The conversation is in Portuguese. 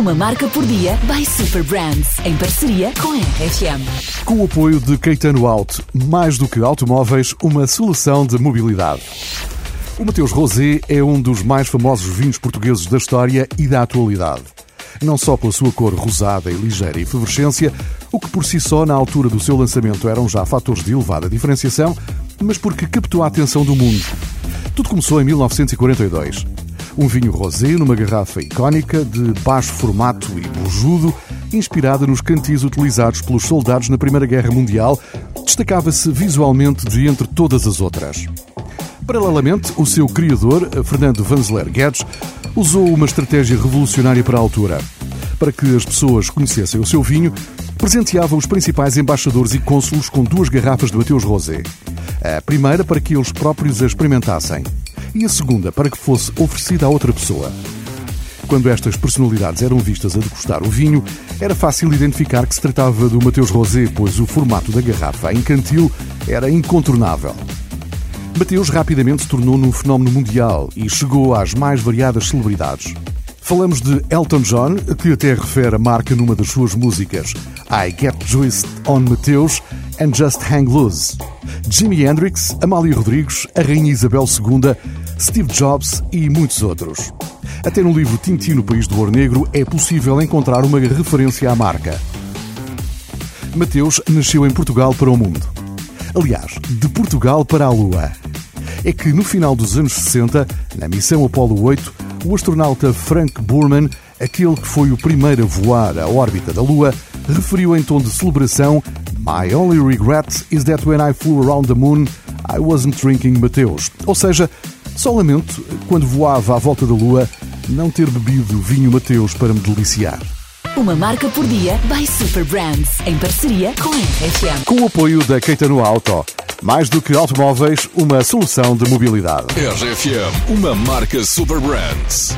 Uma marca por dia by Super Brands, em parceria com a RFM. Com o apoio de Caetano Auto, mais do que automóveis, uma solução de mobilidade. O Mateus Rosé é um dos mais famosos vinhos portugueses da história e da atualidade. Não só pela sua cor rosada e ligeira efervescência, o que por si só na altura do seu lançamento eram já fatores de elevada diferenciação, mas porque captou a atenção do mundo. Tudo começou em 1942. Um vinho rosé numa garrafa icónica de baixo formato e bujudo, inspirada nos cantis utilizados pelos soldados na Primeira Guerra Mundial, destacava-se visualmente de entre todas as outras. Paralelamente, o seu criador, Fernando Vanzeler Guedes, usou uma estratégia revolucionária para a altura. Para que as pessoas conhecessem o seu vinho, presenteava os principais embaixadores e cônsulos com duas garrafas de Mateus Rosé. A primeira para que eles próprios a experimentassem e a segunda para que fosse oferecida a outra pessoa. Quando estas personalidades eram vistas a degustar o vinho, era fácil identificar que se tratava do Mateus Rosé, pois o formato da garrafa em cantil era incontornável. Mateus rapidamente se tornou num fenómeno mundial e chegou às mais variadas celebridades. Falamos de Elton John, que até refere a marca numa das suas músicas, I Get Juiced on Mateus and Just Hang Loose. Jimi Hendrix, Amália Rodrigues, a Rainha Isabel II, Steve Jobs e muitos outros. Até no livro Tintin no País do Ouro Negro é possível encontrar uma referência à marca. Mateus nasceu em Portugal para o mundo. Aliás, de Portugal para a Lua. É que no final dos anos 60, na missão Apollo 8, o astronauta Frank Borman, aquele que foi o primeiro a voar à órbita da Lua, referiu em tom de celebração My only regret is that when I flew around the moon, I wasn't drinking Mateus. Ou seja, só lamento, quando voava à volta da Lua, não ter bebido vinho Mateus para me deliciar. Uma marca por dia by Super Brands, em parceria com a RFM. Com o apoio da Caetano Auto. Mais do que automóveis, uma solução de mobilidade. RFM, uma marca Super Brands.